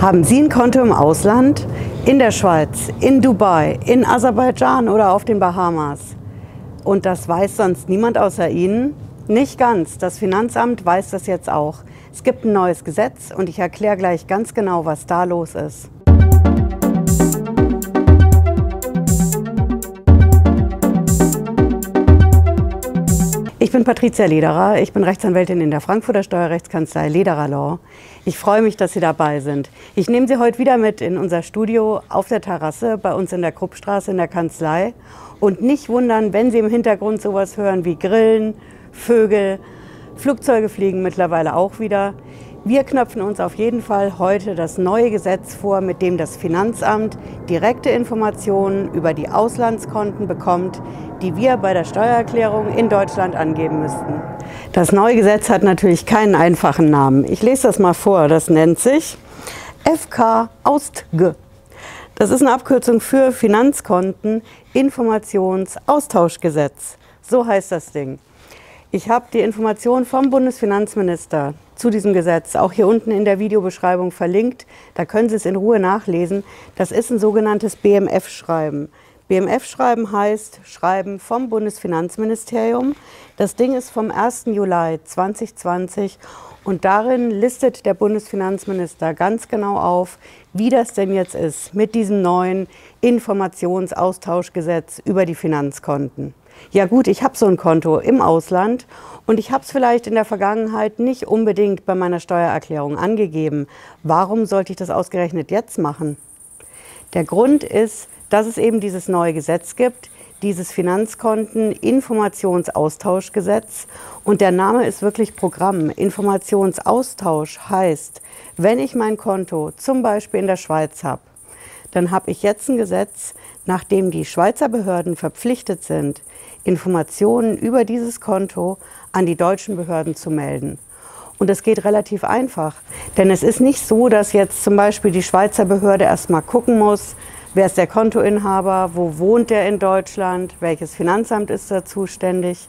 Haben Sie ein Konto im Ausland? In der Schweiz, in Dubai, in Aserbaidschan oder auf den Bahamas? Und das weiß sonst niemand außer Ihnen? Nicht ganz. Das Finanzamt weiß das jetzt auch. Es gibt ein neues Gesetz und ich erkläre gleich ganz genau, was da los ist. Bin Patricia Lederer, ich bin Rechtsanwältin in der Frankfurter Steuerrechtskanzlei Lederer Law. Ich freue mich, dass Sie dabei sind. Ich nehme Sie heute wieder mit in unser Studio auf der Terrasse bei uns in der Kruppstraße in der Kanzlei. Und nicht wundern, wenn Sie im Hintergrund sowas hören wie Grillen, Vögel, Flugzeuge fliegen mittlerweile auch wieder. Wir knöpfen uns auf jeden Fall heute das neue Gesetz vor, mit dem das Finanzamt direkte Informationen über die Auslandskonten bekommt, die wir bei der Steuererklärung in Deutschland angeben müssten. Das neue Gesetz hat natürlich keinen einfachen Namen. Ich lese das mal vor. Das nennt sich FK Austg. Das ist eine Abkürzung für Finanzkonten Informationsaustauschgesetz. So heißt das Ding. Ich habe die Information vom Bundesfinanzminister zu diesem Gesetz auch hier unten in der Videobeschreibung verlinkt. Da können Sie es in Ruhe nachlesen. Das ist ein sogenanntes BMF-Schreiben. BMF-Schreiben heißt Schreiben vom Bundesfinanzministerium. Das Ding ist vom 1. Juli 2020 und darin listet der Bundesfinanzminister ganz genau auf, wie das denn jetzt ist mit diesem neuen Informationsaustauschgesetz über die Finanzkonten. Ja gut, ich habe so ein Konto im Ausland und ich habe es vielleicht in der Vergangenheit nicht unbedingt bei meiner Steuererklärung angegeben. Warum sollte ich das ausgerechnet jetzt machen? Der Grund ist, dass es eben dieses neue Gesetz gibt, dieses Finanzkonten-Informationsaustauschgesetz. Und der Name ist wirklich Programm. Informationsaustausch heißt, wenn ich mein Konto zum Beispiel in der Schweiz habe, dann habe ich jetzt ein Gesetz, nach dem die Schweizer Behörden verpflichtet sind, Informationen über dieses Konto an die deutschen Behörden zu melden. Und das geht relativ einfach, denn es ist nicht so, dass jetzt zum Beispiel die Schweizer Behörde erstmal gucken muss, wer ist der Kontoinhaber, wo wohnt der in Deutschland, welches Finanzamt ist da zuständig.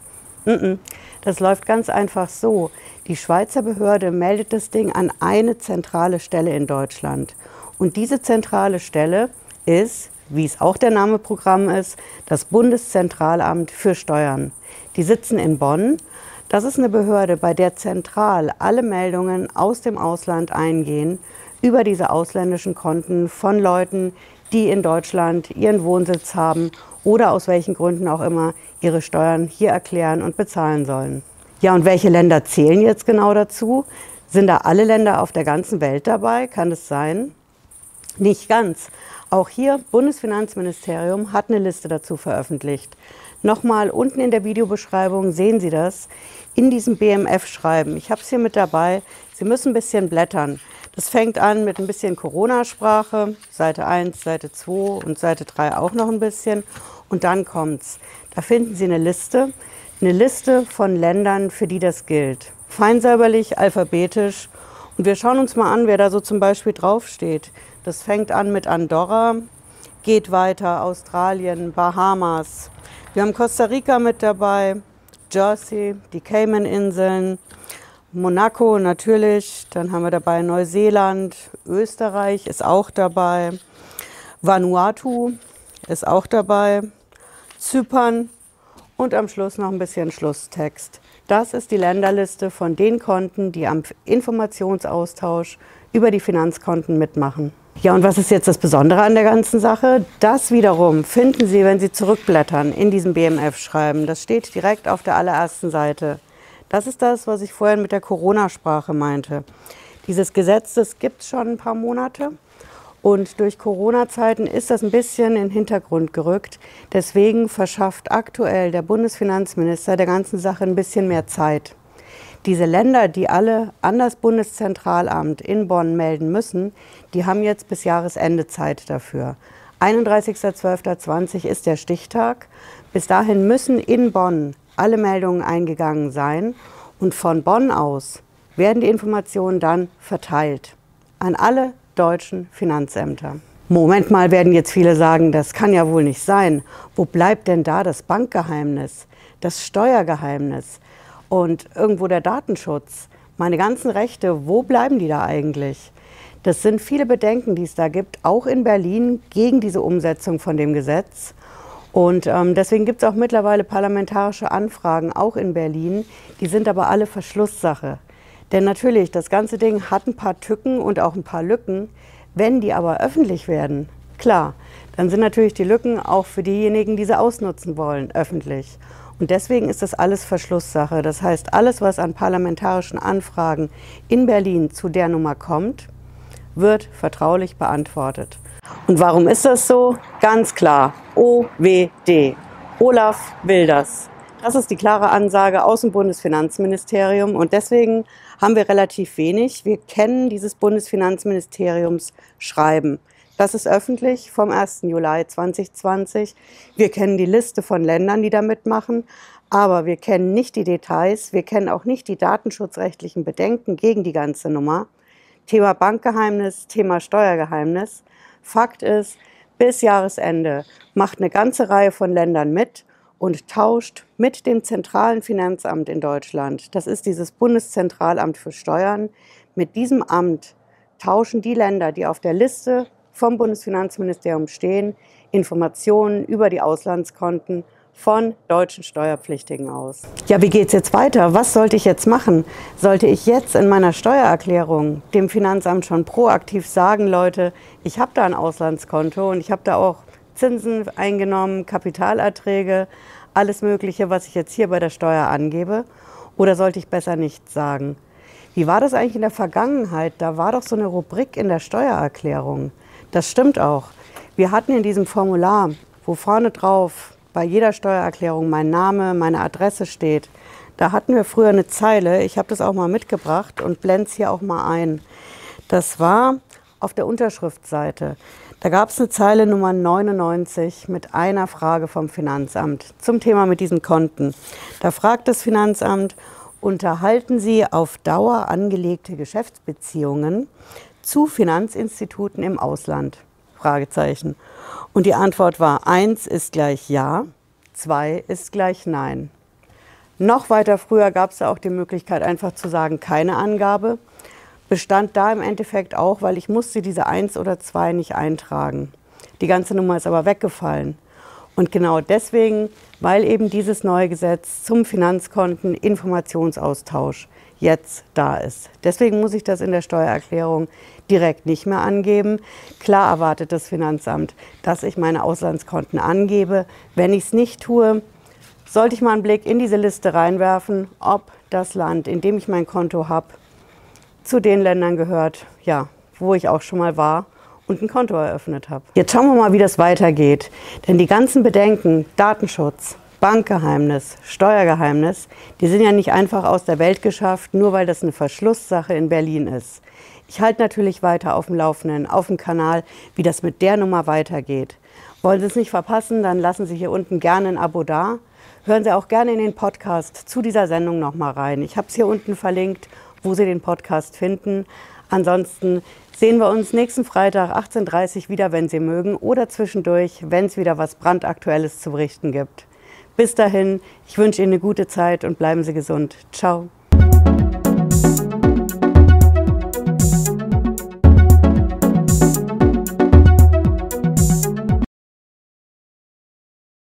Das läuft ganz einfach so. Die Schweizer Behörde meldet das Ding an eine zentrale Stelle in Deutschland. Und diese zentrale Stelle ist, wie es auch der Name Programm ist, das Bundeszentralamt für Steuern. Die sitzen in Bonn. Das ist eine Behörde, bei der zentral alle Meldungen aus dem Ausland eingehen über diese ausländischen Konten von Leuten, die in Deutschland ihren Wohnsitz haben oder aus welchen Gründen auch immer ihre Steuern hier erklären und bezahlen sollen. Ja, und welche Länder zählen jetzt genau dazu? Sind da alle Länder auf der ganzen Welt dabei? Kann es sein? Nicht ganz. Auch hier, Bundesfinanzministerium hat eine Liste dazu veröffentlicht. Nochmal unten in der Videobeschreibung sehen Sie das in diesem BMF-Schreiben. Ich habe es hier mit dabei. Sie müssen ein bisschen blättern. Das fängt an mit ein bisschen Corona-Sprache, Seite 1, Seite 2 und Seite 3 auch noch ein bisschen. Und dann kommt's. Da finden Sie eine Liste, eine Liste von Ländern, für die das gilt. Feinsäuberlich, alphabetisch. Und wir schauen uns mal an, wer da so zum Beispiel draufsteht. Das fängt an mit Andorra, geht weiter Australien, Bahamas. Wir haben Costa Rica mit dabei, Jersey, die Cayman-Inseln, Monaco natürlich. Dann haben wir dabei Neuseeland, Österreich ist auch dabei, Vanuatu ist auch dabei, Zypern und am Schluss noch ein bisschen Schlusstext. Das ist die Länderliste von den Konten, die am Informationsaustausch über die Finanzkonten mitmachen. Ja, und was ist jetzt das Besondere an der ganzen Sache? Das wiederum finden Sie, wenn Sie zurückblättern in diesem BMF-Schreiben. Das steht direkt auf der allerersten Seite. Das ist das, was ich vorhin mit der Corona-Sprache meinte. Dieses Gesetz, das gibt es schon ein paar Monate. Und durch Corona-Zeiten ist das ein bisschen in den Hintergrund gerückt. Deswegen verschafft aktuell der Bundesfinanzminister der ganzen Sache ein bisschen mehr Zeit. Diese Länder, die alle an das Bundeszentralamt in Bonn melden müssen, die haben jetzt bis Jahresende Zeit dafür. 31.12.20 ist der Stichtag. Bis dahin müssen in Bonn alle Meldungen eingegangen sein und von Bonn aus werden die Informationen dann verteilt an alle deutschen Finanzämter. Moment mal, werden jetzt viele sagen, das kann ja wohl nicht sein. Wo bleibt denn da das Bankgeheimnis, das Steuergeheimnis? und irgendwo der Datenschutz, meine ganzen Rechte, wo bleiben die da eigentlich? Das sind viele Bedenken, die es da gibt, auch in Berlin gegen diese Umsetzung von dem Gesetz. Und ähm, deswegen gibt es auch mittlerweile parlamentarische Anfragen, auch in Berlin. Die sind aber alle Verschlusssache. Denn natürlich, das ganze Ding hat ein paar Tücken und auch ein paar Lücken. Wenn die aber öffentlich werden, klar, dann sind natürlich die Lücken auch für diejenigen, die sie ausnutzen wollen, öffentlich. Und deswegen ist das alles Verschlusssache. Das heißt, alles, was an parlamentarischen Anfragen in Berlin zu der Nummer kommt, wird vertraulich beantwortet. Und warum ist das so? Ganz klar, OWD. Olaf Wilders. Das ist die klare Ansage aus dem Bundesfinanzministerium und deswegen haben wir relativ wenig. Wir kennen dieses Bundesfinanzministeriums Schreiben. Das ist öffentlich vom 1. Juli 2020. Wir kennen die Liste von Ländern, die da mitmachen, aber wir kennen nicht die Details. Wir kennen auch nicht die datenschutzrechtlichen Bedenken gegen die ganze Nummer. Thema Bankgeheimnis, Thema Steuergeheimnis. Fakt ist, bis Jahresende macht eine ganze Reihe von Ländern mit und tauscht mit dem zentralen Finanzamt in Deutschland, das ist dieses Bundeszentralamt für Steuern, mit diesem Amt tauschen die Länder, die auf der Liste vom Bundesfinanzministerium stehen, Informationen über die Auslandskonten von deutschen Steuerpflichtigen aus. Ja, wie geht es jetzt weiter? Was sollte ich jetzt machen? Sollte ich jetzt in meiner Steuererklärung dem Finanzamt schon proaktiv sagen, Leute, ich habe da ein Auslandskonto und ich habe da auch Zinsen eingenommen, Kapitalerträge, alles Mögliche, was ich jetzt hier bei der Steuer angebe? Oder sollte ich besser nichts sagen? Wie war das eigentlich in der Vergangenheit? Da war doch so eine Rubrik in der Steuererklärung. Das stimmt auch. Wir hatten in diesem Formular, wo vorne drauf bei jeder Steuererklärung mein Name, meine Adresse steht, da hatten wir früher eine Zeile, ich habe das auch mal mitgebracht und blende es hier auch mal ein. Das war auf der Unterschriftseite. Da gab es eine Zeile Nummer 99 mit einer Frage vom Finanzamt zum Thema mit diesen Konten. Da fragt das Finanzamt, unterhalten Sie auf Dauer angelegte Geschäftsbeziehungen zu Finanzinstituten im Ausland? Fragezeichen. Und die Antwort war, eins ist gleich ja, zwei ist gleich nein. Noch weiter früher gab es auch die Möglichkeit, einfach zu sagen, keine Angabe bestand da im Endeffekt auch, weil ich musste diese 1 oder 2 nicht eintragen. Die ganze Nummer ist aber weggefallen. Und genau deswegen, weil eben dieses neue Gesetz zum Finanzkonten Informationsaustausch jetzt da ist. Deswegen muss ich das in der Steuererklärung direkt nicht mehr angeben. Klar erwartet das Finanzamt, dass ich meine Auslandskonten angebe. Wenn ich es nicht tue, sollte ich mal einen Blick in diese Liste reinwerfen, ob das Land, in dem ich mein Konto habe, zu den Ländern gehört, ja, wo ich auch schon mal war und ein Konto eröffnet habe. Jetzt schauen wir mal, wie das weitergeht. Denn die ganzen Bedenken, Datenschutz, Bankgeheimnis, Steuergeheimnis, die sind ja nicht einfach aus der Welt geschafft, nur weil das eine Verschlusssache in Berlin ist. Ich halte natürlich weiter auf dem Laufenden, auf dem Kanal, wie das mit der Nummer weitergeht. Wollen Sie es nicht verpassen, dann lassen Sie hier unten gerne ein Abo da. Hören Sie auch gerne in den Podcast zu dieser Sendung nochmal rein. Ich habe es hier unten verlinkt wo Sie den Podcast finden. Ansonsten sehen wir uns nächsten Freitag 18.30 Uhr wieder, wenn Sie mögen, oder zwischendurch, wenn es wieder was brandaktuelles zu berichten gibt. Bis dahin, ich wünsche Ihnen eine gute Zeit und bleiben Sie gesund. Ciao.